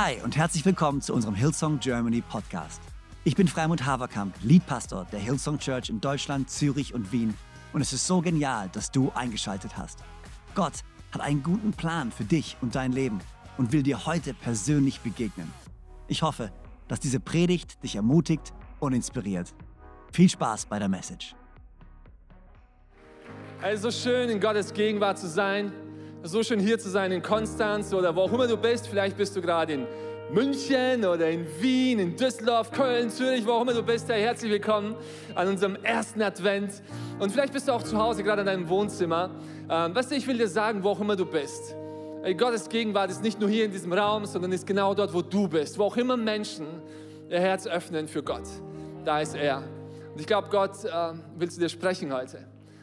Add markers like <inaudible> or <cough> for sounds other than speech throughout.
Hi und herzlich willkommen zu unserem Hillsong Germany Podcast. Ich bin Freimund Haverkamp, Leadpastor der Hillsong Church in Deutschland, Zürich und Wien. Und es ist so genial, dass du eingeschaltet hast. Gott hat einen guten Plan für dich und dein Leben und will dir heute persönlich begegnen. Ich hoffe, dass diese Predigt dich ermutigt und inspiriert. Viel Spaß bei der Message. Also schön in Gottes Gegenwart zu sein, so schön hier zu sein in Konstanz oder wo auch immer du bist. Vielleicht bist du gerade in München oder in Wien, in Düsseldorf, Köln, Zürich, wo auch immer du bist. Hey, herzlich willkommen an unserem ersten Advent. Und vielleicht bist du auch zu Hause, gerade in deinem Wohnzimmer. Ähm, weißt du, ich will dir sagen, wo auch immer du bist. Hey, Gottes Gegenwart ist nicht nur hier in diesem Raum, sondern ist genau dort, wo du bist. Wo auch immer Menschen ihr Herz öffnen für Gott. Da ist er. Und ich glaube, Gott äh, will zu dir sprechen heute.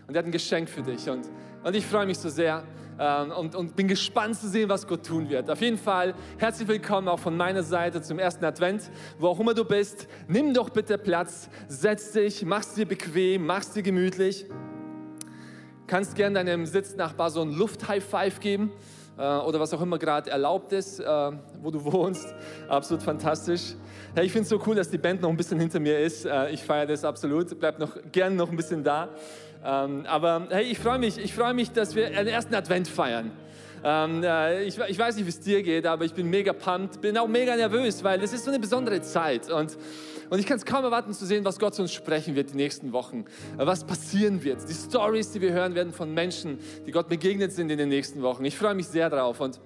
Und er hat ein Geschenk für dich. Und, und ich freue mich so sehr ähm, und, und bin gespannt zu sehen, was Gott tun wird. Auf jeden Fall herzlich willkommen auch von meiner Seite zum ersten Advent. Wo auch immer du bist, nimm doch bitte Platz, setz dich, mach's dir bequem, mach's dir gemütlich. Kannst gerne deinem Sitznachbar so ein Luft-High-Five geben äh, oder was auch immer gerade erlaubt ist, äh, wo du <laughs> wohnst. Absolut fantastisch. Hey, ich finde es so cool, dass die Band noch ein bisschen hinter mir ist. Äh, ich feiere das absolut. Bleib noch gern noch ein bisschen da. Ähm, aber hey, ich freue mich, ich freue mich, dass wir den ersten Advent feiern. Ähm, äh, ich, ich, weiß nicht, wie es dir geht, aber ich bin mega pumped, bin auch mega nervös, weil es ist so eine besondere Zeit und, und ich kann es kaum erwarten zu sehen, was Gott zu uns sprechen wird die nächsten Wochen, was passieren wird, die Stories, die wir hören werden von Menschen, die Gott begegnet sind in den nächsten Wochen. Ich freue mich sehr drauf und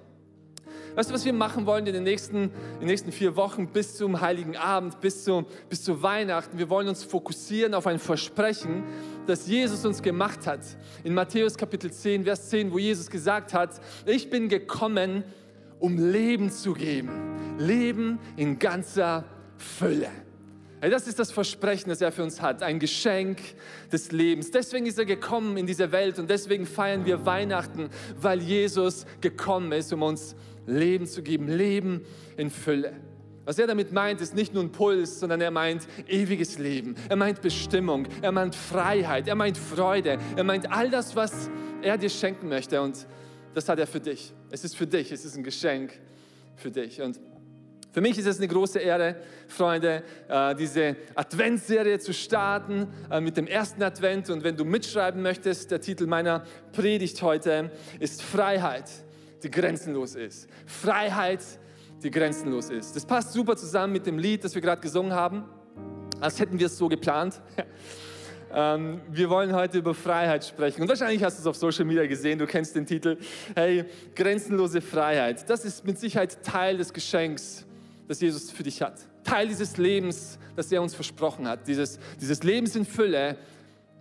Weißt du, was wir machen wollen in den nächsten, in den nächsten vier Wochen bis zum Heiligen Abend, bis zu, bis zu Weihnachten? Wir wollen uns fokussieren auf ein Versprechen, das Jesus uns gemacht hat. In Matthäus Kapitel 10, Vers 10, wo Jesus gesagt hat, ich bin gekommen, um Leben zu geben. Leben in ganzer Fülle. Das ist das Versprechen, das er für uns hat, ein Geschenk des Lebens. Deswegen ist er gekommen in diese Welt und deswegen feiern wir Weihnachten, weil Jesus gekommen ist, um uns Leben zu geben, Leben in Fülle. Was er damit meint, ist nicht nur ein Puls, sondern er meint ewiges Leben. Er meint Bestimmung, er meint Freiheit, er meint Freude, er meint all das, was er dir schenken möchte. Und das hat er für dich. Es ist für dich, es ist ein Geschenk für dich. Und für mich ist es eine große Ehre, Freunde, äh, diese Adventsserie zu starten äh, mit dem ersten Advent. Und wenn du mitschreiben möchtest, der Titel meiner Predigt heute ist Freiheit, die grenzenlos ist. Freiheit, die grenzenlos ist. Das passt super zusammen mit dem Lied, das wir gerade gesungen haben, als hätten wir es so geplant. <laughs> Ähm, wir wollen heute über Freiheit sprechen. Und wahrscheinlich hast du es auf Social Media gesehen, du kennst den Titel. Hey, grenzenlose Freiheit. Das ist mit Sicherheit Teil des Geschenks, das Jesus für dich hat. Teil dieses Lebens, das er uns versprochen hat. Dieses, dieses Lebens in Fülle.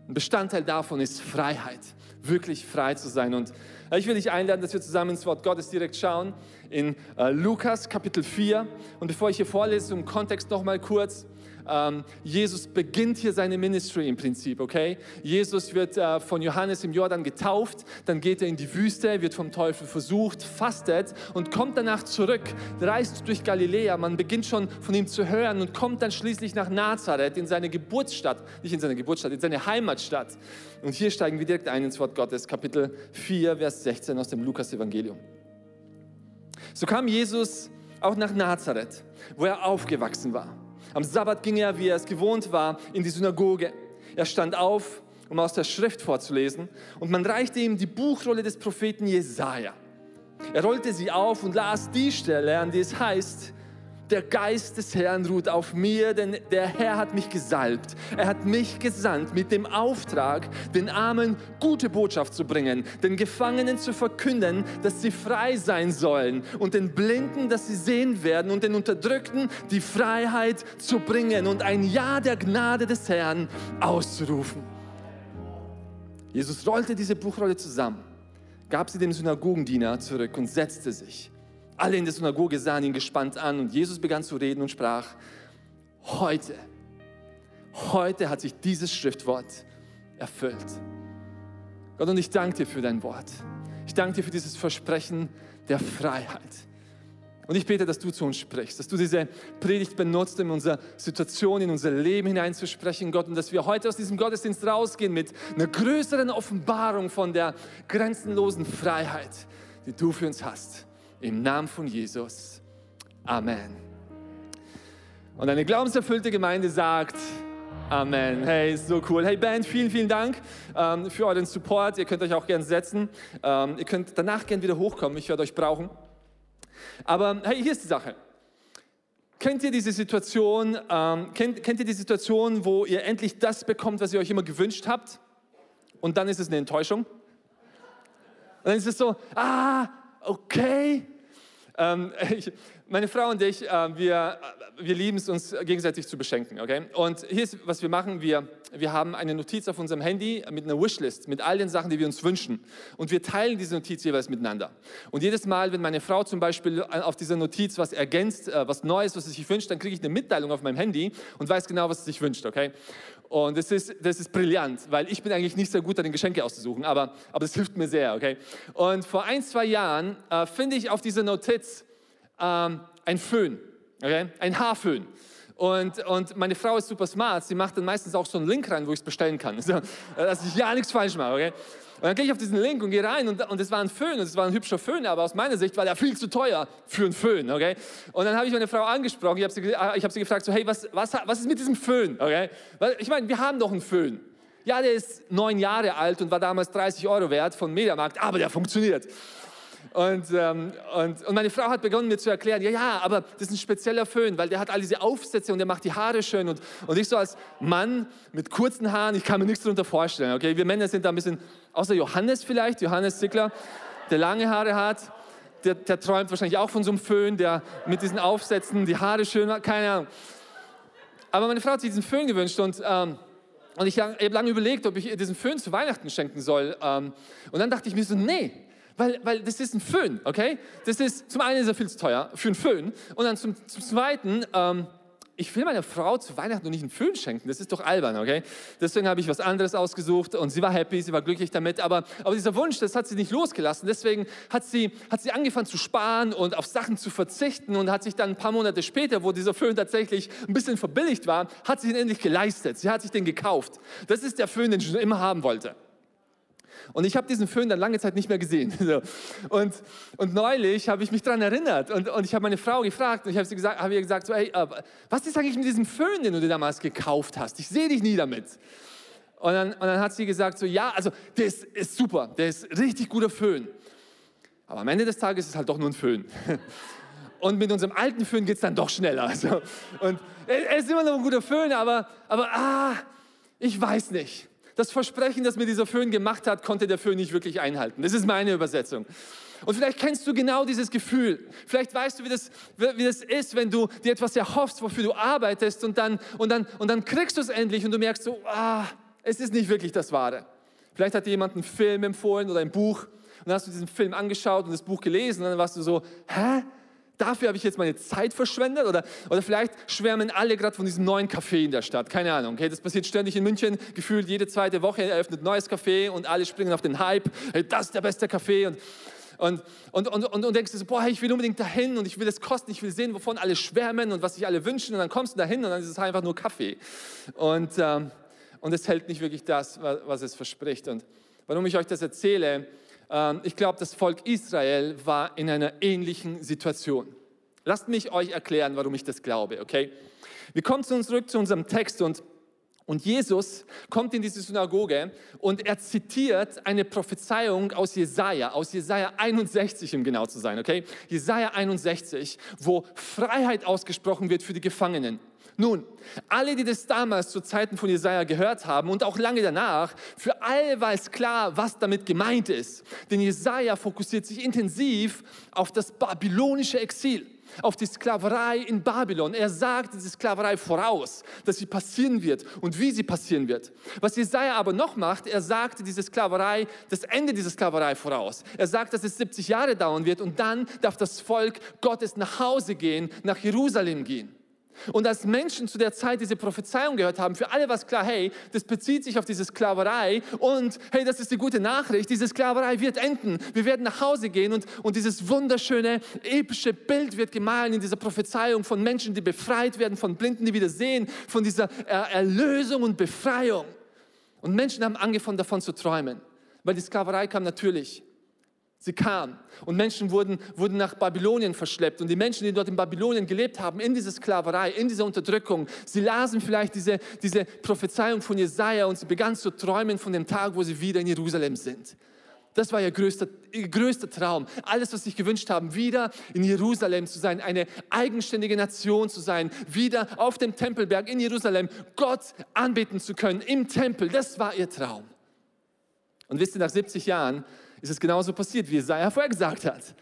Ein Bestandteil davon ist Freiheit. Wirklich frei zu sein. Und ich will dich einladen, dass wir zusammen ins Wort Gottes direkt schauen in äh, Lukas Kapitel 4. Und bevor ich hier vorlese, im Kontext noch mal kurz. Ähm, Jesus beginnt hier seine Ministry im Prinzip, okay? Jesus wird äh, von Johannes im Jordan getauft, dann geht er in die Wüste, wird vom Teufel versucht, fastet und kommt danach zurück, reist durch Galiläa. Man beginnt schon von ihm zu hören und kommt dann schließlich nach Nazareth in seine Geburtsstadt, nicht in seine Geburtsstadt, in seine Heimatstadt. Und hier steigen wir direkt ein ins Wort Gottes, Kapitel 4, Vers 16 aus dem Lukas-Evangelium. So kam Jesus auch nach Nazareth, wo er aufgewachsen war. Am Sabbat ging er, wie er es gewohnt war, in die Synagoge. Er stand auf, um aus der Schrift vorzulesen, und man reichte ihm die Buchrolle des Propheten Jesaja. Er rollte sie auf und las die Stelle, an die es heißt: der Geist des Herrn ruht auf mir, denn der Herr hat mich gesalbt. Er hat mich gesandt mit dem Auftrag, den Armen gute Botschaft zu bringen, den Gefangenen zu verkünden, dass sie frei sein sollen und den Blinden, dass sie sehen werden und den Unterdrückten die Freiheit zu bringen und ein Ja der Gnade des Herrn auszurufen. Jesus rollte diese Buchrolle zusammen, gab sie dem Synagogendiener zurück und setzte sich. Alle in der Synagoge sahen ihn gespannt an und Jesus begann zu reden und sprach, heute, heute hat sich dieses Schriftwort erfüllt. Gott, und ich danke dir für dein Wort. Ich danke dir für dieses Versprechen der Freiheit. Und ich bete, dass du zu uns sprichst, dass du diese Predigt benutzt, um in unsere Situation, in unser Leben hineinzusprechen, Gott, und dass wir heute aus diesem Gottesdienst rausgehen mit einer größeren Offenbarung von der grenzenlosen Freiheit, die du für uns hast. Im Namen von Jesus. Amen. Und eine glaubenserfüllte Gemeinde sagt, Amen. Hey, so cool. Hey Band, vielen, vielen Dank ähm, für euren Support. Ihr könnt euch auch gerne setzen. Ähm, ihr könnt danach gerne wieder hochkommen. Ich werde euch brauchen. Aber hey, hier ist die Sache. Kennt ihr diese Situation, ähm, kennt, kennt ihr die Situation, wo ihr endlich das bekommt, was ihr euch immer gewünscht habt? Und dann ist es eine Enttäuschung? Und dann ist es so, ah, okay. Ähm, <laughs> ich, meine Frau und ich, äh, wir, wir lieben es, uns gegenseitig zu beschenken. Okay? Und hier ist, was wir machen. Wir, wir haben eine Notiz auf unserem Handy mit einer Wishlist, mit all den Sachen, die wir uns wünschen. Und wir teilen diese Notiz jeweils miteinander. Und jedes Mal, wenn meine Frau zum Beispiel auf dieser Notiz was ergänzt, äh, was Neues, was sie sich wünscht, dann kriege ich eine Mitteilung auf meinem Handy und weiß genau, was sie sich wünscht. Okay? Und das ist, das ist brillant, weil ich bin eigentlich nicht sehr gut darin, Geschenke auszusuchen, aber, aber das hilft mir sehr. Okay? Und vor ein, zwei Jahren äh, finde ich auf dieser Notiz, ähm, ein Föhn, okay? ein Haarföhn. Und, und meine Frau ist super smart, sie macht dann meistens auch so einen Link rein, wo ich es bestellen kann, <laughs> so, dass ich ja nichts falsch mache. Okay? Und dann gehe ich auf diesen Link und gehe rein und, und es war ein Föhn und es war ein hübscher Föhn, aber aus meiner Sicht war der viel zu teuer für einen Föhn. Okay? Und dann habe ich meine Frau angesprochen, ich habe sie, hab sie gefragt, so, hey, was, was, was ist mit diesem Föhn? Okay? Ich meine, wir haben doch einen Föhn. Ja, der ist neun Jahre alt und war damals 30 Euro wert von Mediamarkt, aber der funktioniert. Und, ähm, und, und meine Frau hat begonnen mir zu erklären, ja, ja, aber das ist ein spezieller Föhn, weil der hat all diese Aufsätze und der macht die Haare schön. Und, und ich so als Mann mit kurzen Haaren, ich kann mir nichts darunter vorstellen. Okay? Wir Männer sind da ein bisschen, außer Johannes vielleicht, Johannes Zickler, der lange Haare hat. Der, der träumt wahrscheinlich auch von so einem Föhn, der mit diesen Aufsätzen die Haare schön hat, keine Ahnung. Aber meine Frau hat sich diesen Föhn gewünscht und... Ähm, und ich habe lange überlegt, ob ich diesen Föhn zu Weihnachten schenken soll. Ähm, und dann dachte ich mir so, nee, weil, weil das ist ein Föhn, okay? Das ist, zum einen ist er viel zu teuer für einen Föhn und dann zum, zum Zweiten, ähm, ich will meiner Frau zu Weihnachten noch nicht einen Föhn schenken, das ist doch albern, okay? Deswegen habe ich was anderes ausgesucht und sie war happy, sie war glücklich damit, aber, aber dieser Wunsch, das hat sie nicht losgelassen, deswegen hat sie, hat sie angefangen zu sparen und auf Sachen zu verzichten und hat sich dann ein paar Monate später, wo dieser Föhn tatsächlich ein bisschen verbilligt war, hat sie ihn endlich geleistet, sie hat sich den gekauft. Das ist der Föhn, den ich schon immer haben wollte. Und ich habe diesen Föhn dann lange Zeit nicht mehr gesehen. <laughs> Und, und neulich habe ich mich daran erinnert und, und ich habe meine Frau gefragt und ich habe gesagt, habe ihr gesagt, so, hey, was ist eigentlich mit diesem Föhn, den du dir damals gekauft hast? Ich sehe dich nie damit. Und dann, und dann hat sie gesagt, so, ja, also der ist, ist super, der ist richtig guter Föhn. Aber am Ende des Tages ist es halt doch nur ein Föhn. <laughs> Und mit unserem alten Föhn geht es dann doch schneller. <laughs> Und er ist immer noch ein guter Föhn, aber, aber ah, ich weiß nicht das Versprechen, das mir dieser Föhn gemacht hat, konnte der Föhn nicht wirklich einhalten. Das ist meine Übersetzung. Und vielleicht kennst du genau dieses Gefühl. Vielleicht weißt du, wie das, wie das ist, wenn du dir etwas erhoffst, wofür du arbeitest und dann, und dann, und dann kriegst du es endlich und du merkst so, ah, es ist nicht wirklich das Wahre. Vielleicht hat dir jemand einen Film empfohlen oder ein Buch und dann hast du diesen Film angeschaut und das Buch gelesen und dann warst du so, hä? Dafür habe ich jetzt meine Zeit verschwendet? Oder, oder vielleicht schwärmen alle gerade von diesem neuen Café in der Stadt. Keine Ahnung. Okay? Das passiert ständig in München. Gefühlt jede zweite Woche eröffnet ein neues Café und alle springen auf den Hype. Hey, das ist der beste Café. Und, und, und, und, und, und denkst du so, boah, ich will unbedingt dahin und ich will es kosten, ich will sehen, wovon alle schwärmen und was sich alle wünschen. Und dann kommst du dahin und dann ist es einfach nur Kaffee. Und, ähm, und es hält nicht wirklich das, was es verspricht. Und warum ich euch das erzähle, ich glaube, das Volk Israel war in einer ähnlichen Situation. Lasst mich euch erklären, warum ich das glaube, okay? Wir kommen zurück zu unserem Text und und Jesus kommt in diese Synagoge und er zitiert eine Prophezeiung aus Jesaja, aus Jesaja 61, um genau zu sein, okay? Jesaja 61, wo Freiheit ausgesprochen wird für die Gefangenen. Nun, alle, die das damals zu Zeiten von Jesaja gehört haben und auch lange danach, für alle war es klar, was damit gemeint ist. Denn Jesaja fokussiert sich intensiv auf das babylonische Exil auf die Sklaverei in Babylon. Er sagt diese Sklaverei voraus, dass sie passieren wird und wie sie passieren wird. Was Jesaja aber noch macht, er sagt diese Sklaverei, das Ende dieser Sklaverei voraus. Er sagt, dass es 70 Jahre dauern wird und dann darf das Volk Gottes nach Hause gehen, nach Jerusalem gehen. Und als Menschen zu der Zeit diese Prophezeiung gehört haben, für alle war es klar, hey, das bezieht sich auf diese Sklaverei und hey, das ist die gute Nachricht, diese Sklaverei wird enden. Wir werden nach Hause gehen und, und dieses wunderschöne, epische Bild wird gemahlen in dieser Prophezeiung von Menschen, die befreit werden, von Blinden, die wieder sehen, von dieser Erlösung und Befreiung. Und Menschen haben angefangen davon zu träumen, weil die Sklaverei kam natürlich. Sie kam und Menschen wurden, wurden nach Babylonien verschleppt. Und die Menschen, die dort in Babylonien gelebt haben, in dieser Sklaverei, in dieser Unterdrückung, sie lasen vielleicht diese, diese Prophezeiung von Jesaja und sie begannen zu träumen von dem Tag, wo sie wieder in Jerusalem sind. Das war ihr größter, ihr größter Traum. Alles, was sie sich gewünscht haben, wieder in Jerusalem zu sein, eine eigenständige Nation zu sein, wieder auf dem Tempelberg in Jerusalem Gott anbeten zu können im Tempel. Das war ihr Traum. Und wisst ihr, nach 70 Jahren ist es genauso passiert, wie Jesaja vorher gesagt hat.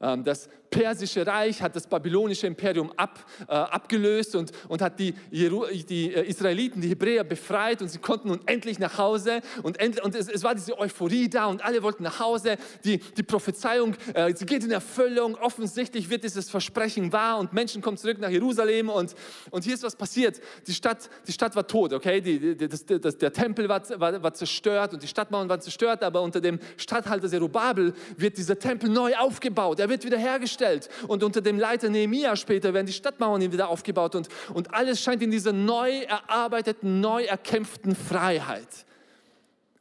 Ähm, das persische Reich hat das babylonische Imperium ab, äh, abgelöst und, und hat die, die äh, Israeliten, die Hebräer befreit und sie konnten nun endlich nach Hause und, end, und es, es, war diese Euphorie da und alle wollten nach Hause. Die, die Prophezeiung, äh, sie geht in Erfüllung, offensichtlich wird dieses Versprechen wahr und Menschen kommen zurück nach Jerusalem und, und hier ist was passiert. Die Stadt, die Stadt war tot, okay? Die, die, das, das, der Tempel war, war, war zerstört und die Stadtmauern waren zerstört, aber unter dem Statthalter Zerubabel wird dieser Tempel neu aufgebaut, er wird wiederhergestellt hergestellt. Und unter dem Leiter Nehemia später werden die Stadtmauern wieder aufgebaut und, und alles scheint in dieser neu erarbeiteten, neu erkämpften Freiheit.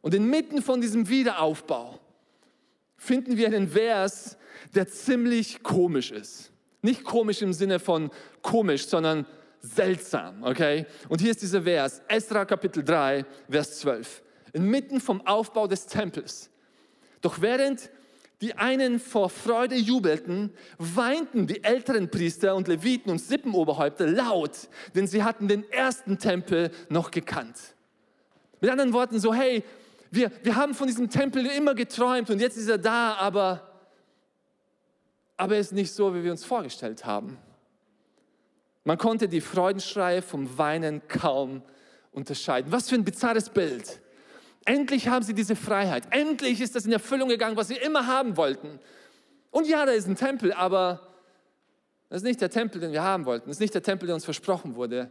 Und inmitten von diesem Wiederaufbau finden wir einen Vers, der ziemlich komisch ist. Nicht komisch im Sinne von komisch, sondern seltsam, okay? Und hier ist dieser Vers, Esra Kapitel 3, Vers 12. Inmitten vom Aufbau des Tempels. Doch während die einen vor Freude jubelten, weinten die älteren Priester und Leviten und Sippenoberhäupter laut, denn sie hatten den ersten Tempel noch gekannt. Mit anderen Worten so, hey, wir, wir haben von diesem Tempel immer geträumt und jetzt ist er da, aber, aber er ist nicht so, wie wir uns vorgestellt haben. Man konnte die Freudenschreie vom Weinen kaum unterscheiden. Was für ein bizarres Bild. Endlich haben sie diese Freiheit. Endlich ist das in Erfüllung gegangen, was sie immer haben wollten. Und ja, da ist ein Tempel, aber das ist nicht der Tempel, den wir haben wollten. Das ist nicht der Tempel, der uns versprochen wurde.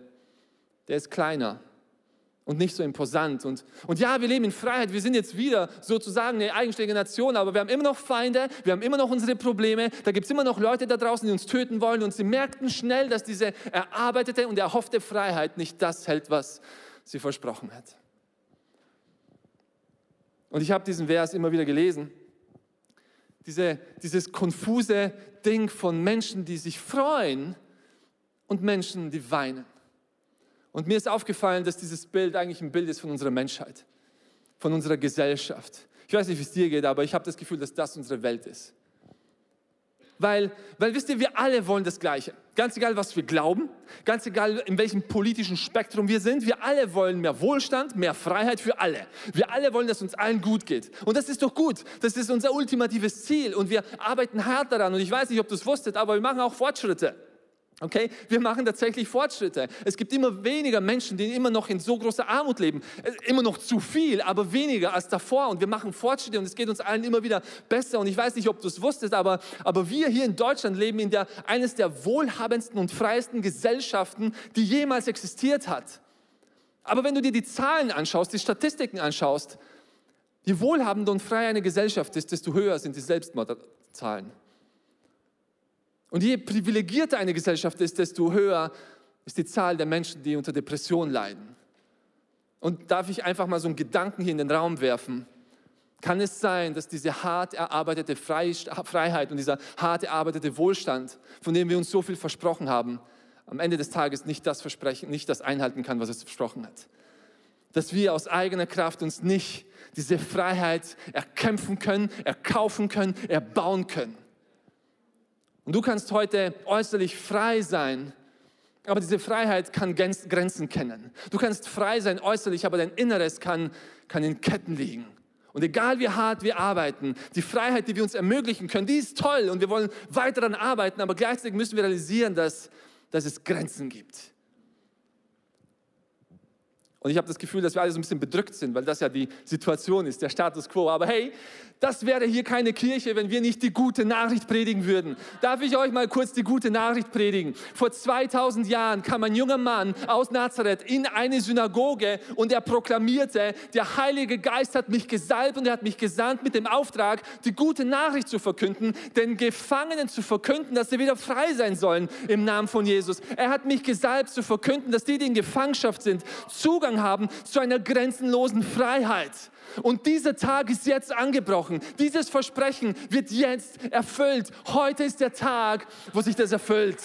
Der ist kleiner und nicht so imposant. Und, und ja, wir leben in Freiheit. Wir sind jetzt wieder sozusagen eine eigenständige Nation, aber wir haben immer noch Feinde, wir haben immer noch unsere Probleme. Da gibt es immer noch Leute da draußen, die uns töten wollen. Und sie merkten schnell, dass diese erarbeitete und erhoffte Freiheit nicht das hält, was sie versprochen hat. Und ich habe diesen Vers immer wieder gelesen. Diese, dieses konfuse Ding von Menschen, die sich freuen und Menschen, die weinen. Und mir ist aufgefallen, dass dieses Bild eigentlich ein Bild ist von unserer Menschheit, von unserer Gesellschaft. Ich weiß nicht, wie es dir geht, aber ich habe das Gefühl, dass das unsere Welt ist. Weil, weil wisst ihr, wir alle wollen das Gleiche. Ganz egal, was wir glauben, ganz egal, in welchem politischen Spektrum wir sind, wir alle wollen mehr Wohlstand, mehr Freiheit für alle. Wir alle wollen, dass uns allen gut geht. Und das ist doch gut. Das ist unser ultimatives Ziel. Und wir arbeiten hart daran. Und ich weiß nicht, ob du es wusstet, aber wir machen auch Fortschritte. Okay, wir machen tatsächlich Fortschritte. Es gibt immer weniger Menschen, die immer noch in so großer Armut leben. Immer noch zu viel, aber weniger als davor. Und wir machen Fortschritte und es geht uns allen immer wieder besser. Und ich weiß nicht, ob du es wusstest, aber, aber wir hier in Deutschland leben in der, eines der wohlhabendsten und freiesten Gesellschaften, die jemals existiert hat. Aber wenn du dir die Zahlen anschaust, die Statistiken anschaust, je wohlhabender und freier eine Gesellschaft ist, desto höher sind die Selbstmordzahlen. Und je privilegierter eine Gesellschaft ist, desto höher ist die Zahl der Menschen, die unter Depression leiden. Und darf ich einfach mal so einen Gedanken hier in den Raum werfen? Kann es sein, dass diese hart erarbeitete Freiheit und dieser hart erarbeitete Wohlstand, von dem wir uns so viel versprochen haben, am Ende des Tages nicht das versprechen, nicht das einhalten kann, was es versprochen hat? Dass wir aus eigener Kraft uns nicht diese Freiheit erkämpfen können, erkaufen können, erbauen können. Und du kannst heute äußerlich frei sein, aber diese Freiheit kann Grenzen kennen. Du kannst frei sein äußerlich, aber dein Inneres kann, kann in Ketten liegen. Und egal wie hart wir arbeiten, die Freiheit, die wir uns ermöglichen können, die ist toll und wir wollen weiter daran arbeiten, aber gleichzeitig müssen wir realisieren, dass, dass es Grenzen gibt. Und ich habe das Gefühl, dass wir alle so ein bisschen bedrückt sind, weil das ja die Situation ist, der Status quo. Aber hey, das wäre hier keine Kirche, wenn wir nicht die gute Nachricht predigen würden. Darf ich euch mal kurz die gute Nachricht predigen? Vor 2000 Jahren kam ein junger Mann aus Nazareth in eine Synagoge und er proklamierte, der Heilige Geist hat mich gesalbt und er hat mich gesandt mit dem Auftrag, die gute Nachricht zu verkünden, den Gefangenen zu verkünden, dass sie wieder frei sein sollen im Namen von Jesus. Er hat mich gesalbt zu verkünden, dass die, die in Gefangenschaft sind, Zugang Zugang haben zu einer grenzenlosen Freiheit. Und dieser Tag ist jetzt angebrochen. Dieses Versprechen wird jetzt erfüllt. Heute ist der Tag, wo sich das erfüllt.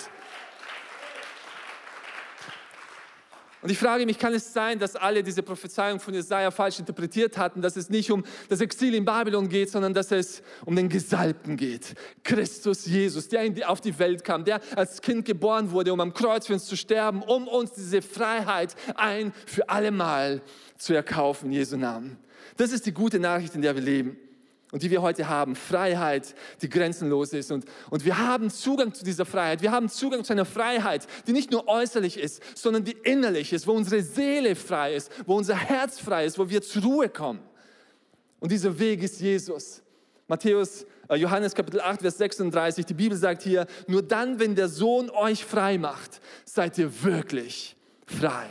Und ich frage mich, kann es sein, dass alle diese Prophezeiung von Jesaja falsch interpretiert hatten, dass es nicht um das Exil in Babylon geht, sondern dass es um den Gesalbten geht. Christus Jesus, der auf die Welt kam, der als Kind geboren wurde, um am Kreuz für uns zu sterben, um uns diese Freiheit ein für alle Mal zu erkaufen in Jesu Namen. Das ist die gute Nachricht, in der wir leben und die wir heute haben. Freiheit, die grenzenlos ist. Und, und wir haben Zugang zu dieser Freiheit. Wir haben Zugang zu einer Freiheit, die nicht nur äußerlich ist, sondern die innerlich ist, wo unsere Seele frei ist, wo unser Herz frei ist, wo wir zur Ruhe kommen. Und dieser Weg ist Jesus. Matthäus, äh, Johannes Kapitel 8, Vers 36, die Bibel sagt hier, nur dann, wenn der Sohn euch frei macht, seid ihr wirklich frei.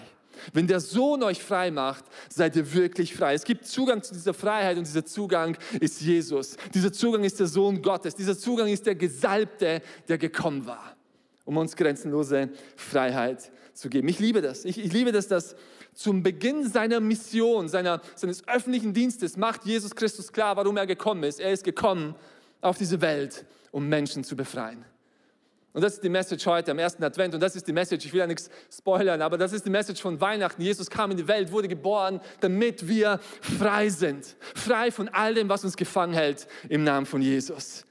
Wenn der Sohn euch frei macht, seid ihr wirklich frei. Es gibt Zugang zu dieser Freiheit und dieser Zugang ist Jesus. Dieser Zugang ist der Sohn Gottes. Dieser Zugang ist der Gesalbte, der gekommen war, um uns grenzenlose Freiheit zu geben. Ich liebe das. Ich, ich liebe das, dass zum Beginn seiner Mission, seiner, seines öffentlichen Dienstes macht Jesus Christus klar, warum er gekommen ist. Er ist gekommen auf diese Welt, um Menschen zu befreien. Und das ist die Message heute am ersten Advent. Und das ist die Message, ich will ja nichts spoilern, aber das ist die Message von Weihnachten. Jesus kam in die Welt, wurde geboren, damit wir frei sind. Frei von all dem, was uns gefangen hält, im Namen von Jesus.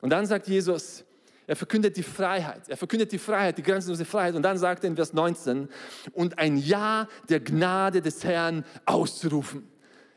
Und dann sagt Jesus, er verkündet die Freiheit. Er verkündet die Freiheit, die grenzenlose Freiheit. Und dann sagt er in Vers 19, und ein Ja der Gnade des Herrn auszurufen.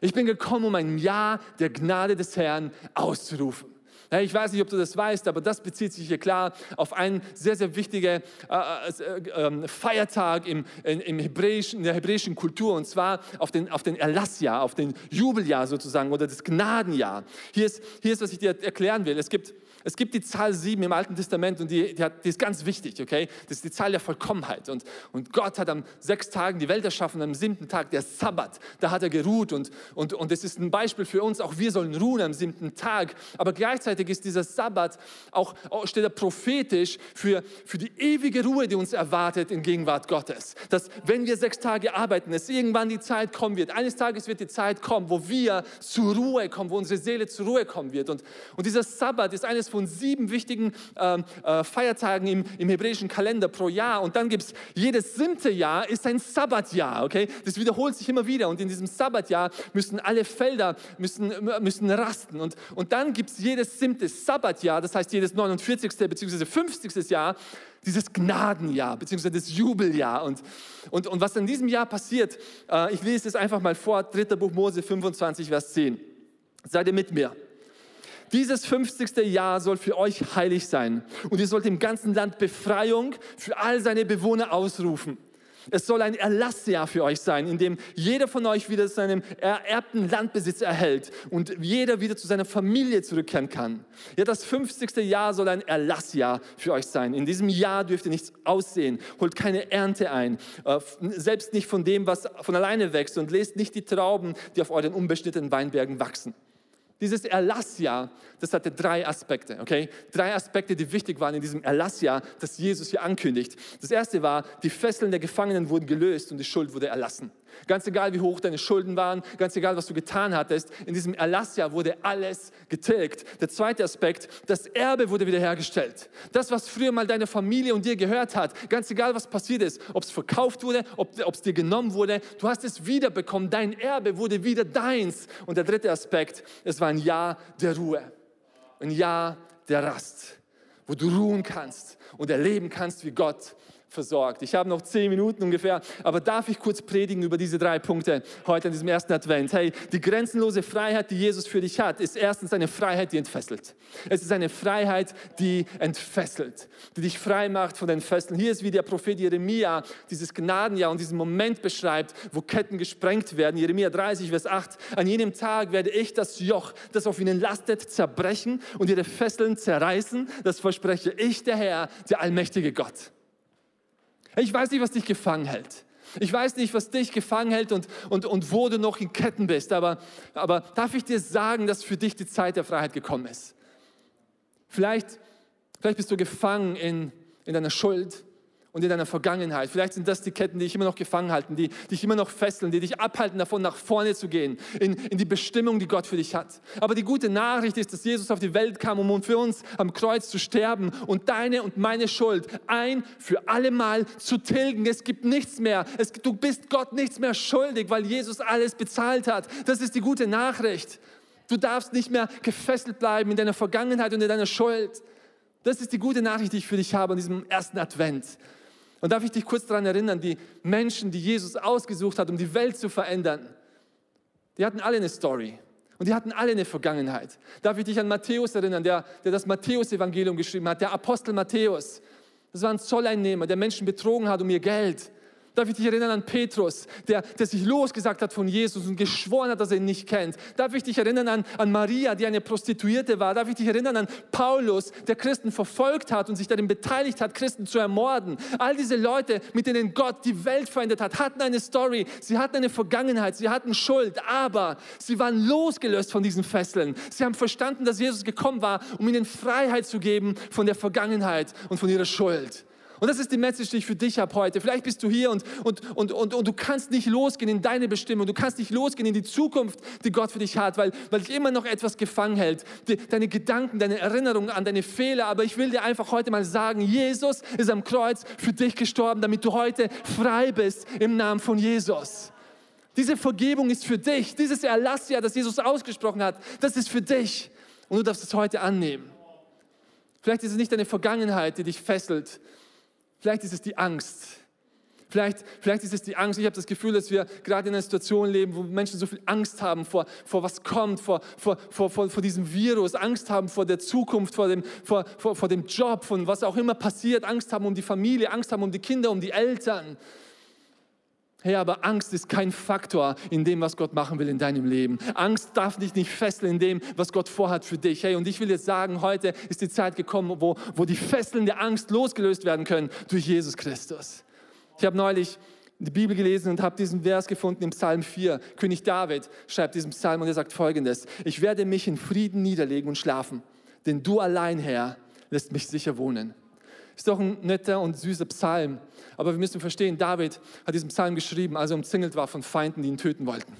Ich bin gekommen, um ein Ja der Gnade des Herrn auszurufen. Ich weiß nicht, ob du das weißt, aber das bezieht sich hier klar auf einen sehr, sehr wichtigen äh, äh, ähm, Feiertag im, im hebräischen, in der hebräischen Kultur und zwar auf den, auf den Erlassjahr, auf den Jubeljahr sozusagen oder das Gnadenjahr. Hier ist, hier ist, was ich dir erklären will. Es gibt es gibt die Zahl sieben im Alten Testament und die, die, hat, die, ist ganz wichtig, okay? Das ist die Zahl der Vollkommenheit. Und, und Gott hat am sechs Tagen die Welt erschaffen, am siebten Tag der Sabbat, da hat er geruht und, und, und das ist ein Beispiel für uns, auch wir sollen ruhen am siebten Tag. Aber gleichzeitig ist dieser Sabbat auch, steht er prophetisch für, für die ewige Ruhe, die uns erwartet in Gegenwart Gottes. Dass wenn wir sechs Tage arbeiten, es irgendwann die Zeit kommen wird, eines Tages wird die Zeit kommen, wo wir zur Ruhe kommen, wo unsere Seele zur Ruhe kommen wird. Und, und dieser Sabbat ist eines von von sieben wichtigen äh, äh, Feiertagen im, im, hebräischen Kalender pro Jahr. Und dann gibt es jedes siebte Jahr ist ein Sabbatjahr. Okay? Das wiederholt sich immer wieder. Und in diesem Sabbatjahr müssen alle Felder müssen, müssen rasten. Und, und dann gibt es jedes siebte Sabbatjahr, das heißt jedes 49. bzw. 50. Jahr, dieses Gnadenjahr bzw. das Jubeljahr. Und, und, und was in diesem Jahr passiert, äh, ich lese es einfach mal vor, 3. Buch Mose 25, Vers 10. Seid ihr mit mir? Dieses 50. Jahr soll für euch heilig sein und ihr sollt im ganzen Land Befreiung für all seine Bewohner ausrufen. Es soll ein Erlassjahr für euch sein, in dem jeder von euch wieder seinen ererbten Landbesitz erhält und jeder wieder zu seiner Familie zurückkehren kann. Ja, das 50. Jahr soll ein Erlassjahr für euch sein. In diesem Jahr dürft ihr nichts aussehen, holt keine Ernte ein, äh, selbst nicht von dem, was von alleine wächst und lest nicht die Trauben, die auf euren unbeschnittenen Weinbergen wachsen. Dieses Erlassjahr, das hatte drei Aspekte, okay? Drei Aspekte, die wichtig waren in diesem Erlassjahr, das Jesus hier ankündigt. Das erste war, die Fesseln der Gefangenen wurden gelöst und die Schuld wurde erlassen. Ganz egal, wie hoch deine Schulden waren, ganz egal, was du getan hattest, in diesem Erlassjahr wurde alles getilgt. Der zweite Aspekt, das Erbe wurde wiederhergestellt. Das, was früher mal deine Familie und dir gehört hat, ganz egal, was passiert ist, ob es verkauft wurde, ob es dir genommen wurde, du hast es wiederbekommen. Dein Erbe wurde wieder deins. Und der dritte Aspekt, es war ein Jahr der Ruhe, ein Jahr der Rast, wo du ruhen kannst und erleben kannst, wie Gott versorgt. Ich habe noch zehn Minuten ungefähr, aber darf ich kurz predigen über diese drei Punkte heute an diesem ersten Advent? Hey, die grenzenlose Freiheit, die Jesus für dich hat, ist erstens eine Freiheit, die entfesselt. Es ist eine Freiheit, die entfesselt, die dich frei macht von den Fesseln. Hier ist wie der Prophet Jeremia dieses Gnadenjahr und diesen Moment beschreibt, wo Ketten gesprengt werden. Jeremia 30, Vers 8. An jenem Tag werde ich das Joch, das auf ihnen lastet, zerbrechen und ihre Fesseln zerreißen. Das verspreche ich, der Herr, der allmächtige Gott. Ich weiß nicht, was dich gefangen hält. Ich weiß nicht, was dich gefangen hält und, und, und wo du noch in Ketten bist. Aber, aber darf ich dir sagen, dass für dich die Zeit der Freiheit gekommen ist? Vielleicht, vielleicht bist du gefangen in, in deiner Schuld. Und in deiner Vergangenheit. Vielleicht sind das die Ketten, die dich immer noch gefangen halten, die dich immer noch fesseln, die dich abhalten davon, nach vorne zu gehen, in, in die Bestimmung, die Gott für dich hat. Aber die gute Nachricht ist, dass Jesus auf die Welt kam, um für uns am Kreuz zu sterben und deine und meine Schuld ein für alle Mal zu tilgen. Es gibt nichts mehr. Es, du bist Gott nichts mehr schuldig, weil Jesus alles bezahlt hat. Das ist die gute Nachricht. Du darfst nicht mehr gefesselt bleiben in deiner Vergangenheit und in deiner Schuld. Das ist die gute Nachricht, die ich für dich habe an diesem ersten Advent. Und darf ich dich kurz daran erinnern, die Menschen, die Jesus ausgesucht hat, um die Welt zu verändern, die hatten alle eine Story. Und die hatten alle eine Vergangenheit. Darf ich dich an Matthäus erinnern, der, der das Matthäus-Evangelium geschrieben hat, der Apostel Matthäus. Das war ein Zolleinnehmer, der Menschen betrogen hat um ihr Geld. Darf ich dich erinnern an Petrus, der, der sich losgesagt hat von Jesus und geschworen hat, dass er ihn nicht kennt? Darf ich dich erinnern an, an Maria, die eine Prostituierte war? Darf ich dich erinnern an Paulus, der Christen verfolgt hat und sich darin beteiligt hat, Christen zu ermorden? All diese Leute, mit denen Gott die Welt verändert hat, hatten eine Story, sie hatten eine Vergangenheit, sie hatten Schuld, aber sie waren losgelöst von diesen Fesseln. Sie haben verstanden, dass Jesus gekommen war, um ihnen Freiheit zu geben von der Vergangenheit und von ihrer Schuld. Und das ist die Message, die ich für dich habe heute. Vielleicht bist du hier und, und, und, und, und du kannst nicht losgehen in deine Bestimmung. Du kannst nicht losgehen in die Zukunft, die Gott für dich hat, weil, weil dich immer noch etwas gefangen hält. Die, deine Gedanken, deine Erinnerungen an deine Fehler. Aber ich will dir einfach heute mal sagen, Jesus ist am Kreuz für dich gestorben, damit du heute frei bist im Namen von Jesus. Diese Vergebung ist für dich. Dieses Erlass, ja, das Jesus ausgesprochen hat, das ist für dich. Und du darfst es heute annehmen. Vielleicht ist es nicht deine Vergangenheit, die dich fesselt, Vielleicht ist es die Angst. Vielleicht, vielleicht ist es die Angst. Ich habe das Gefühl, dass wir gerade in einer Situation leben, wo Menschen so viel Angst haben vor, vor was kommt, vor, vor, vor, vor, diesem Virus, Angst haben vor der Zukunft, vor dem, vor, vor, vor dem Job, von was auch immer passiert, Angst haben um die Familie, Angst haben um die Kinder, um die Eltern. Hey, aber Angst ist kein Faktor in dem, was Gott machen will in deinem Leben. Angst darf dich nicht fesseln in dem, was Gott vorhat für dich. Hey, und ich will jetzt sagen, heute ist die Zeit gekommen, wo, wo die Fesseln der Angst losgelöst werden können durch Jesus Christus. Ich habe neulich die Bibel gelesen und habe diesen Vers gefunden im Psalm 4. König David schreibt diesen Psalm und er sagt folgendes: Ich werde mich in Frieden niederlegen und schlafen, denn du allein, Herr, lässt mich sicher wohnen. Ist doch ein netter und süßer Psalm. Aber wir müssen verstehen, David hat diesen Psalm geschrieben, als er umzingelt war von Feinden, die ihn töten wollten.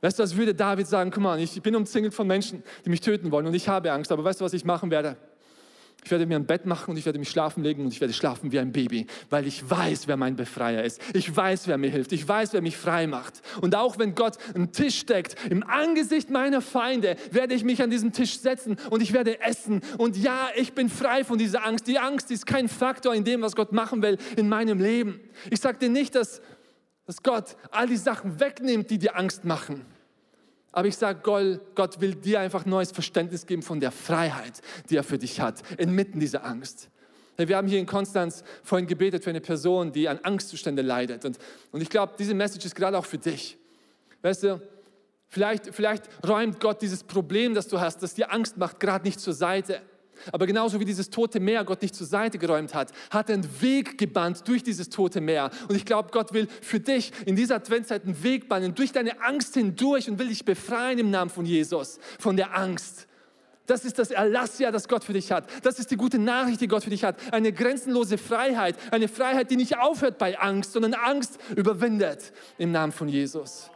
Weißt du, als würde David sagen, guck mal, ich bin umzingelt von Menschen, die mich töten wollen und ich habe Angst, aber weißt du, was ich machen werde? Ich werde mir ein Bett machen und ich werde mich schlafen legen und ich werde schlafen wie ein Baby, weil ich weiß, wer mein Befreier ist. Ich weiß, wer mir hilft. Ich weiß, wer mich frei macht. Und auch wenn Gott einen Tisch steckt im Angesicht meiner Feinde, werde ich mich an diesen Tisch setzen und ich werde essen. Und ja, ich bin frei von dieser Angst. Die Angst ist kein Faktor in dem, was Gott machen will in meinem Leben. Ich sage dir nicht, dass, dass Gott all die Sachen wegnimmt, die dir Angst machen. Aber ich sage, Gott will dir einfach neues Verständnis geben von der Freiheit, die er für dich hat, inmitten dieser Angst. Wir haben hier in Konstanz vorhin gebetet für eine Person, die an Angstzuständen leidet. Und, und ich glaube, diese Message ist gerade auch für dich. Weißt du, vielleicht, vielleicht räumt Gott dieses Problem, das du hast, das dir Angst macht, gerade nicht zur Seite. Aber genauso wie dieses tote Meer Gott nicht zur Seite geräumt hat, hat er einen Weg gebannt durch dieses tote Meer. Und ich glaube, Gott will für dich in dieser Adventszeit einen Weg bannen, durch deine Angst hindurch und will dich befreien im Namen von Jesus, von der Angst. Das ist das Erlassja, das Gott für dich hat. Das ist die gute Nachricht, die Gott für dich hat. Eine grenzenlose Freiheit. Eine Freiheit, die nicht aufhört bei Angst, sondern Angst überwindet im Namen von Jesus.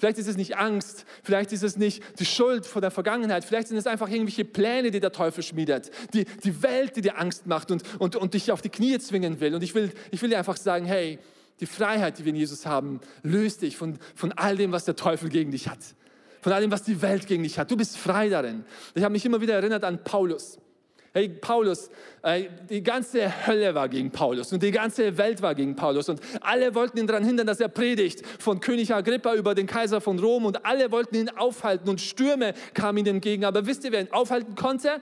Vielleicht ist es nicht Angst, vielleicht ist es nicht die Schuld vor der Vergangenheit, vielleicht sind es einfach irgendwelche Pläne, die der Teufel schmiedet, die, die Welt, die dir Angst macht und, und, und dich auf die Knie zwingen will. Und ich will, ich will dir einfach sagen, hey, die Freiheit, die wir in Jesus haben, löst dich von, von all dem, was der Teufel gegen dich hat. Von all dem, was die Welt gegen dich hat. Du bist frei darin. Ich habe mich immer wieder erinnert an Paulus. Hey, Paulus, äh, die ganze Hölle war gegen Paulus und die ganze Welt war gegen Paulus und alle wollten ihn daran hindern, dass er predigt, von König Agrippa über den Kaiser von Rom und alle wollten ihn aufhalten und Stürme kamen ihm entgegen. Aber wisst ihr, wer ihn aufhalten konnte?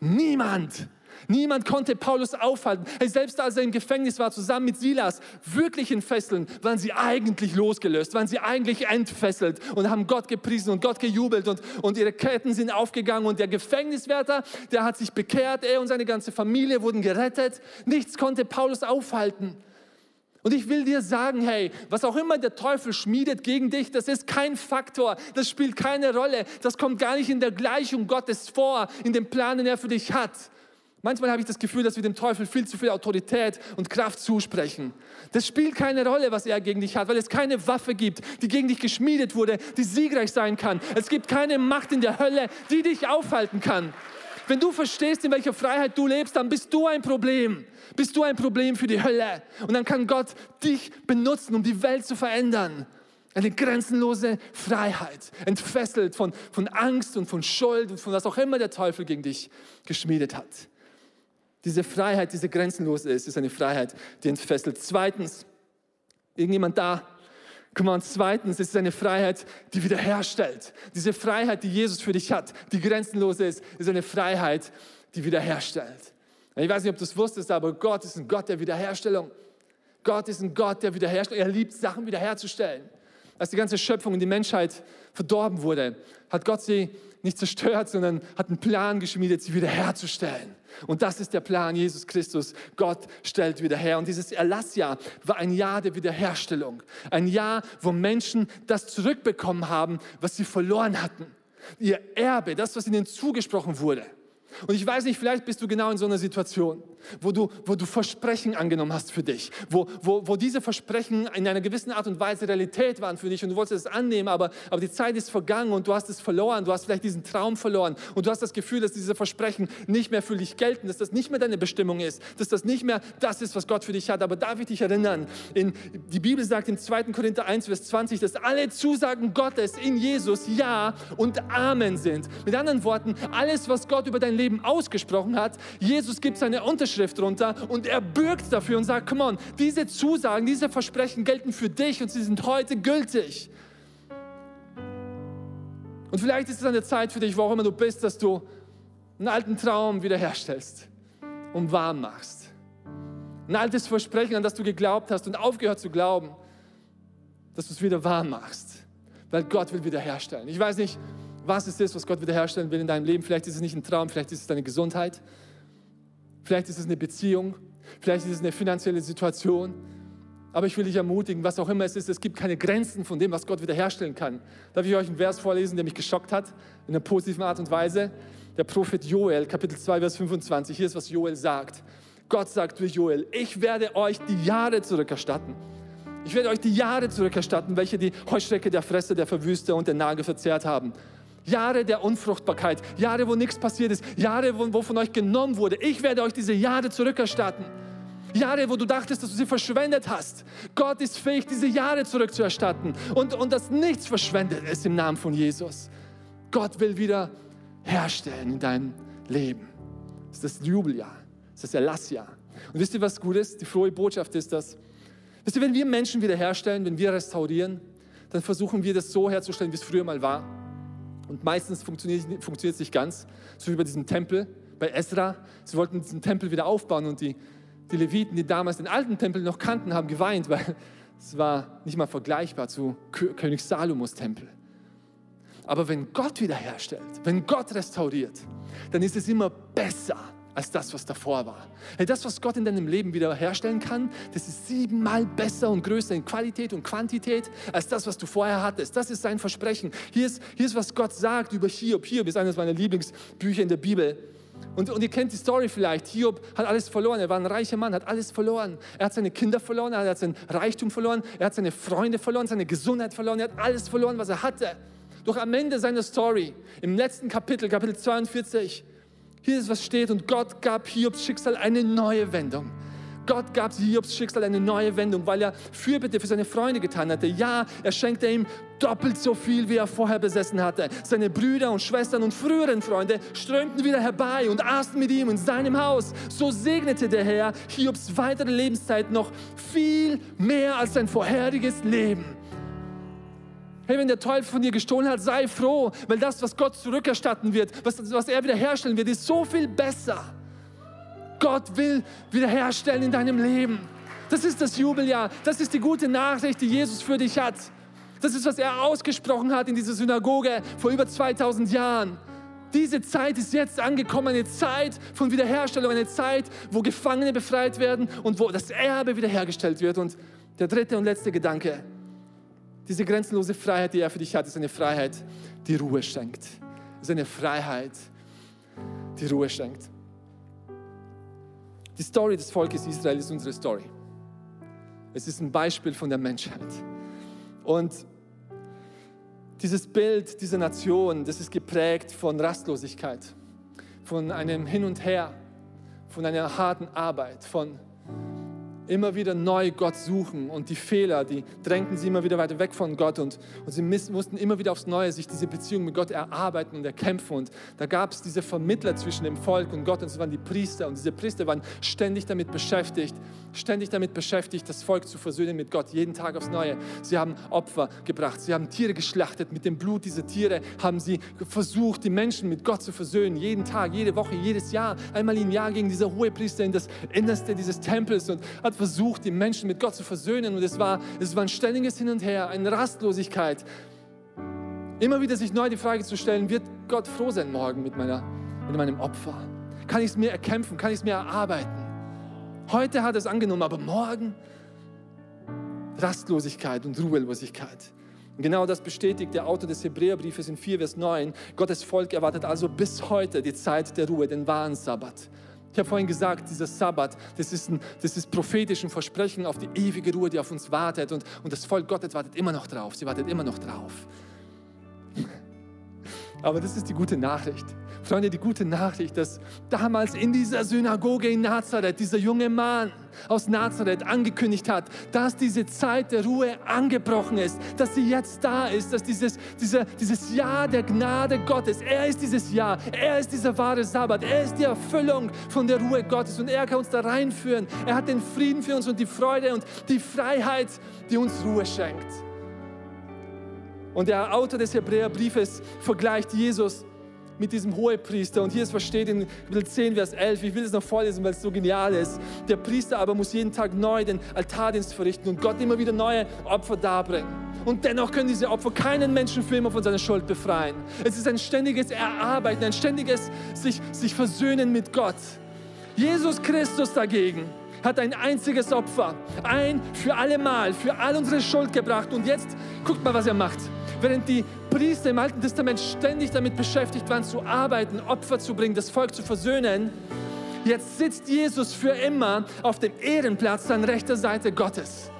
Niemand. Niemand konnte Paulus aufhalten. Hey, selbst als er im Gefängnis war, zusammen mit Silas, wirklich in Fesseln, waren sie eigentlich losgelöst, waren sie eigentlich entfesselt und haben Gott gepriesen und Gott gejubelt und, und ihre Ketten sind aufgegangen und der Gefängniswärter, der hat sich bekehrt, er und seine ganze Familie wurden gerettet. Nichts konnte Paulus aufhalten. Und ich will dir sagen, hey, was auch immer der Teufel schmiedet gegen dich, das ist kein Faktor, das spielt keine Rolle, das kommt gar nicht in der Gleichung Gottes vor, in dem Plan, den er für dich hat. Manchmal habe ich das Gefühl, dass wir dem Teufel viel zu viel Autorität und Kraft zusprechen. Das spielt keine Rolle, was er gegen dich hat, weil es keine Waffe gibt, die gegen dich geschmiedet wurde, die siegreich sein kann. Es gibt keine Macht in der Hölle, die dich aufhalten kann. Wenn du verstehst, in welcher Freiheit du lebst, dann bist du ein Problem. Bist du ein Problem für die Hölle. Und dann kann Gott dich benutzen, um die Welt zu verändern. Eine grenzenlose Freiheit, entfesselt von, von Angst und von Schuld und von was auch immer der Teufel gegen dich geschmiedet hat. Diese Freiheit, diese grenzenlos ist, ist eine Freiheit, die entfesselt. Zweitens, irgendjemand da? Komm mal, zweitens ist es eine Freiheit, die wiederherstellt. Diese Freiheit, die Jesus für dich hat, die grenzenlos ist, ist eine Freiheit, die wiederherstellt. Ich weiß nicht, ob du es wusstest, aber Gott ist ein Gott der Wiederherstellung. Gott ist ein Gott der Wiederherstellung. Er liebt Sachen wiederherzustellen. Als die ganze Schöpfung und die Menschheit verdorben wurde, hat Gott sie nicht zerstört, sondern hat einen Plan geschmiedet, sie wiederherzustellen. Und das ist der Plan Jesus Christus. Gott stellt wieder her. Und dieses Erlassjahr war ein Jahr der Wiederherstellung. Ein Jahr, wo Menschen das zurückbekommen haben, was sie verloren hatten. Ihr Erbe, das, was ihnen zugesprochen wurde. Und ich weiß nicht, vielleicht bist du genau in so einer Situation, wo du, wo du Versprechen angenommen hast für dich, wo, wo, wo diese Versprechen in einer gewissen Art und Weise Realität waren für dich und du wolltest es annehmen, aber, aber die Zeit ist vergangen und du hast es verloren, du hast vielleicht diesen Traum verloren und du hast das Gefühl, dass diese Versprechen nicht mehr für dich gelten, dass das nicht mehr deine Bestimmung ist, dass das nicht mehr das ist, was Gott für dich hat. Aber darf ich dich erinnern, in, die Bibel sagt in 2. Korinther 1, Vers 20, dass alle Zusagen Gottes in Jesus Ja und Amen sind. Mit anderen Worten, alles, was Gott über dein Leben ausgesprochen hat. Jesus gibt seine Unterschrift runter und er bürgt dafür und sagt, come on, diese Zusagen, diese Versprechen gelten für dich und sie sind heute gültig. Und vielleicht ist es eine Zeit für dich, wo auch immer du bist, dass du einen alten Traum wiederherstellst und warm machst. Ein altes Versprechen, an das du geglaubt hast und aufgehört zu glauben, dass du es wieder warm machst. Weil Gott will wiederherstellen. Ich weiß nicht, was es ist, was Gott wiederherstellen will in deinem Leben. Vielleicht ist es nicht ein Traum, vielleicht ist es deine Gesundheit, vielleicht ist es eine Beziehung, vielleicht ist es eine finanzielle Situation. Aber ich will dich ermutigen, was auch immer es ist, es gibt keine Grenzen von dem, was Gott wiederherstellen kann. Darf ich euch einen Vers vorlesen, der mich geschockt hat, in einer positiven Art und Weise? Der Prophet Joel, Kapitel 2, Vers 25. Hier ist, was Joel sagt. Gott sagt durch Joel, ich werde euch die Jahre zurückerstatten. Ich werde euch die Jahre zurückerstatten, welche die Heuschrecke der Fresse, der Verwüster und der Nagel verzehrt haben. Jahre der Unfruchtbarkeit, Jahre, wo nichts passiert ist, Jahre, wo, wo von euch genommen wurde. Ich werde euch diese Jahre zurückerstatten. Jahre, wo du dachtest, dass du sie verschwendet hast. Gott ist fähig, diese Jahre zurückzuerstatten und, und dass nichts verschwendet ist im Namen von Jesus. Gott will wieder herstellen in deinem Leben. Das ist das Jubeljahr, das ist das Erlassjahr. Und wisst ihr, was gut ist? Die frohe Botschaft ist das. Wisst ihr, wenn wir Menschen wiederherstellen, wenn wir restaurieren, dann versuchen wir das so herzustellen, wie es früher mal war. Und meistens funktioniert, es nicht ganz. So wie bei diesem Tempel, bei Esra. Sie wollten diesen Tempel wieder aufbauen und die, die Leviten, die damals den alten Tempel noch kannten, haben geweint, weil <laughs> es war nicht mal vergleichbar zu König Salomos Tempel. Aber wenn Gott wiederherstellt, wenn Gott restauriert, dann ist es immer besser als das, was davor war. Das, was Gott in deinem Leben wiederherstellen kann, das ist siebenmal besser und größer in Qualität und Quantität als das, was du vorher hattest. Das ist sein Versprechen. Hier ist, hier ist was Gott sagt über Hiob. Hiob ist eines meiner Lieblingsbücher in der Bibel. Und, und ihr kennt die Story vielleicht. Hiob hat alles verloren. Er war ein reicher Mann, hat alles verloren. Er hat seine Kinder verloren, er hat seinen Reichtum verloren, er hat seine Freunde verloren, seine Gesundheit verloren, er hat alles verloren, was er hatte. Doch am Ende seiner Story, im letzten Kapitel, Kapitel 42, hier ist, was steht, und Gott gab Hiobs Schicksal eine neue Wendung. Gott gab Hiobs Schicksal eine neue Wendung, weil er Fürbitte für seine Freunde getan hatte. Ja, er schenkte ihm doppelt so viel, wie er vorher besessen hatte. Seine Brüder und Schwestern und früheren Freunde strömten wieder herbei und aßen mit ihm in seinem Haus. So segnete der Herr Hiobs weitere Lebenszeit noch viel mehr als sein vorheriges Leben. Hey, wenn der Teufel von dir gestohlen hat, sei froh, weil das, was Gott zurückerstatten wird, was, was er wiederherstellen wird, ist so viel besser. Gott will wiederherstellen in deinem Leben. Das ist das Jubeljahr. Das ist die gute Nachricht, die Jesus für dich hat. Das ist, was er ausgesprochen hat in dieser Synagoge vor über 2000 Jahren. Diese Zeit ist jetzt angekommen, eine Zeit von Wiederherstellung, eine Zeit, wo Gefangene befreit werden und wo das Erbe wiederhergestellt wird. Und der dritte und letzte Gedanke, diese grenzenlose Freiheit, die er für dich hat, ist eine Freiheit, die Ruhe schenkt. Ist eine Freiheit, die Ruhe schenkt. Die Story des Volkes Israel ist unsere Story. Es ist ein Beispiel von der Menschheit. Und dieses Bild dieser Nation, das ist geprägt von Rastlosigkeit, von einem Hin und Her, von einer harten Arbeit, von immer wieder neu Gott suchen und die Fehler, die drängten sie immer wieder weiter weg von Gott und, und sie mussten immer wieder aufs Neue sich diese Beziehung mit Gott erarbeiten und erkämpfen und da gab es diese Vermittler zwischen dem Volk und Gott und es waren die Priester und diese Priester waren ständig damit beschäftigt, ständig damit beschäftigt, das Volk zu versöhnen mit Gott, jeden Tag aufs Neue. Sie haben Opfer gebracht, sie haben Tiere geschlachtet, mit dem Blut dieser Tiere haben sie versucht, die Menschen mit Gott zu versöhnen, jeden Tag, jede Woche, jedes Jahr, einmal im Jahr ging dieser hohe Priester in das Innerste dieses Tempels und hat versucht, die Menschen mit Gott zu versöhnen. Und es war, es war ein ständiges Hin und Her, eine Rastlosigkeit. Immer wieder sich neu die Frage zu stellen, wird Gott froh sein morgen mit, meiner, mit meinem Opfer? Kann ich es mir erkämpfen? Kann ich es mir erarbeiten? Heute hat es angenommen, aber morgen Rastlosigkeit und Ruhelosigkeit. Genau das bestätigt der Autor des Hebräerbriefes in 4, Vers 9. Gottes Volk erwartet also bis heute die Zeit der Ruhe, den wahren Sabbat. Ich habe vorhin gesagt, dieser Sabbat, das ist, ein, das ist prophetisch ein Versprechen auf die ewige Ruhe, die auf uns wartet. Und, und das Volk Gottes wartet immer noch drauf. Sie wartet immer noch drauf. <laughs> Aber das ist die gute Nachricht. Freunde, die gute Nachricht, dass damals in dieser Synagoge in Nazareth dieser junge Mann aus Nazareth angekündigt hat, dass diese Zeit der Ruhe angebrochen ist, dass sie jetzt da ist, dass dieses, dieser, dieses Jahr der Gnade Gottes, er ist dieses Jahr, er ist dieser wahre Sabbat, er ist die Erfüllung von der Ruhe Gottes und er kann uns da reinführen. Er hat den Frieden für uns und die Freude und die Freiheit, die uns Ruhe schenkt. Und der Autor des Hebräerbriefes vergleicht Jesus mit diesem Hohepriester. Und hier ist was steht in Kapitel 10, Vers 11. Ich will es noch vorlesen, weil es so genial ist. Der Priester aber muss jeden Tag neu den Altardienst verrichten und Gott immer wieder neue Opfer darbringen. Und dennoch können diese Opfer keinen Menschen für immer von seiner Schuld befreien. Es ist ein ständiges Erarbeiten, ein ständiges sich, sich versöhnen mit Gott. Jesus Christus dagegen hat ein einziges Opfer, ein für alle Mal, für all unsere Schuld gebracht. Und jetzt guckt mal, was er macht. Während die Priester im Alten Testament ständig damit beschäftigt waren, zu arbeiten, Opfer zu bringen, das Volk zu versöhnen, jetzt sitzt Jesus für immer auf dem Ehrenplatz an rechter Seite Gottes.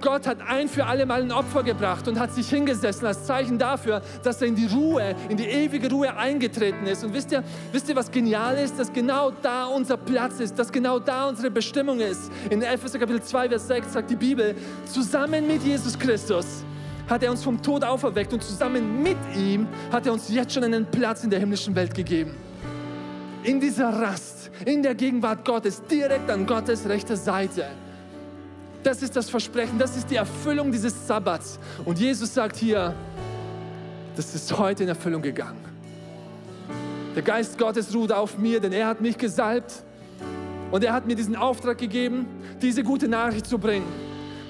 Gott hat ein für alle Mal ein Opfer gebracht und hat sich hingesessen als Zeichen dafür, dass er in die Ruhe, in die ewige Ruhe eingetreten ist. Und wisst ihr, wisst ihr, was genial ist? Dass genau da unser Platz ist, dass genau da unsere Bestimmung ist. In Epheser Kapitel 2, Vers 6 sagt die Bibel, zusammen mit Jesus Christus hat er uns vom Tod auferweckt und zusammen mit ihm hat er uns jetzt schon einen Platz in der himmlischen Welt gegeben. In dieser Rast, in der Gegenwart Gottes, direkt an Gottes rechter Seite. Das ist das Versprechen, das ist die Erfüllung dieses Sabbats. Und Jesus sagt hier, das ist heute in Erfüllung gegangen. Der Geist Gottes ruht auf mir, denn er hat mich gesalbt und er hat mir diesen Auftrag gegeben, diese gute Nachricht zu bringen,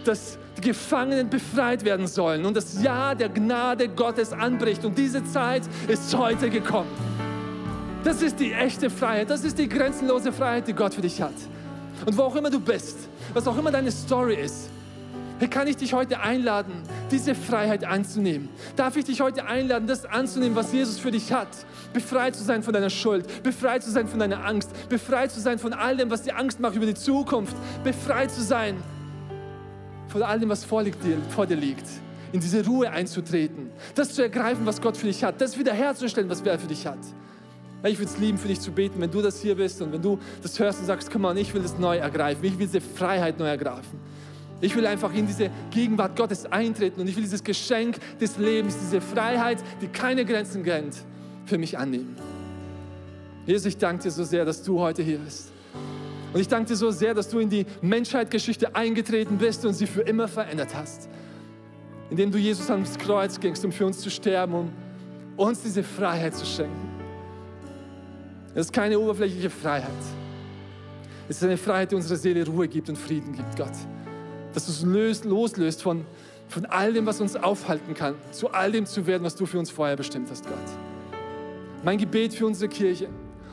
dass die Gefangenen befreit werden sollen und das Jahr der Gnade Gottes anbricht. Und diese Zeit ist heute gekommen. Das ist die echte Freiheit, das ist die grenzenlose Freiheit, die Gott für dich hat. Und wo auch immer du bist, was auch immer deine Story ist, hier kann ich dich heute einladen, diese Freiheit anzunehmen. Darf ich dich heute einladen, das anzunehmen, was Jesus für dich hat? Befreit zu sein von deiner Schuld, befreit zu sein von deiner Angst, befreit zu sein von all dem, was dir Angst macht über die Zukunft, befreit zu sein von all dem, was vor, dir, vor dir liegt, in diese Ruhe einzutreten, das zu ergreifen, was Gott für dich hat, das wiederherzustellen, was er für dich hat. Ich würde es lieben, für dich zu beten, wenn du das hier bist und wenn du das hörst und sagst, komm mal, ich will das neu ergreifen, ich will diese Freiheit neu ergreifen. Ich will einfach in diese Gegenwart Gottes eintreten und ich will dieses Geschenk des Lebens, diese Freiheit, die keine Grenzen kennt, für mich annehmen. Jesus, ich danke dir so sehr, dass du heute hier bist. Und ich danke dir so sehr, dass du in die Menschheitsgeschichte eingetreten bist und sie für immer verändert hast. Indem du Jesus ans Kreuz gingst, um für uns zu sterben, um uns diese Freiheit zu schenken. Es ist keine oberflächliche Freiheit. Es ist eine Freiheit, die unserer Seele Ruhe gibt und Frieden gibt, Gott. Dass du es löst, loslöst von, von all dem, was uns aufhalten kann, zu all dem zu werden, was du für uns vorher bestimmt hast, Gott. Mein Gebet für unsere Kirche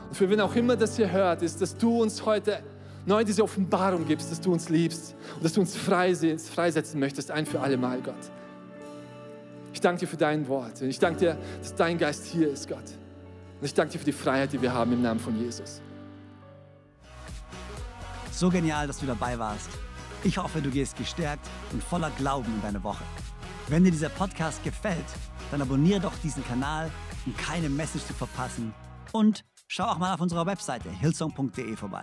und für wen auch immer das hier hört, ist, dass du uns heute neu diese Offenbarung gibst, dass du uns liebst und dass du uns freisetzen möchtest, ein für alle Mal, Gott. Ich danke dir für dein Wort und ich danke dir, dass dein Geist hier ist, Gott. Und ich danke dir für die Freiheit, die wir haben im Namen von Jesus. So genial, dass du dabei warst. Ich hoffe, du gehst gestärkt und voller Glauben in deine Woche. Wenn dir dieser Podcast gefällt, dann abonniere doch diesen Kanal, um keine Message zu verpassen. Und schau auch mal auf unserer Webseite hillsong.de vorbei.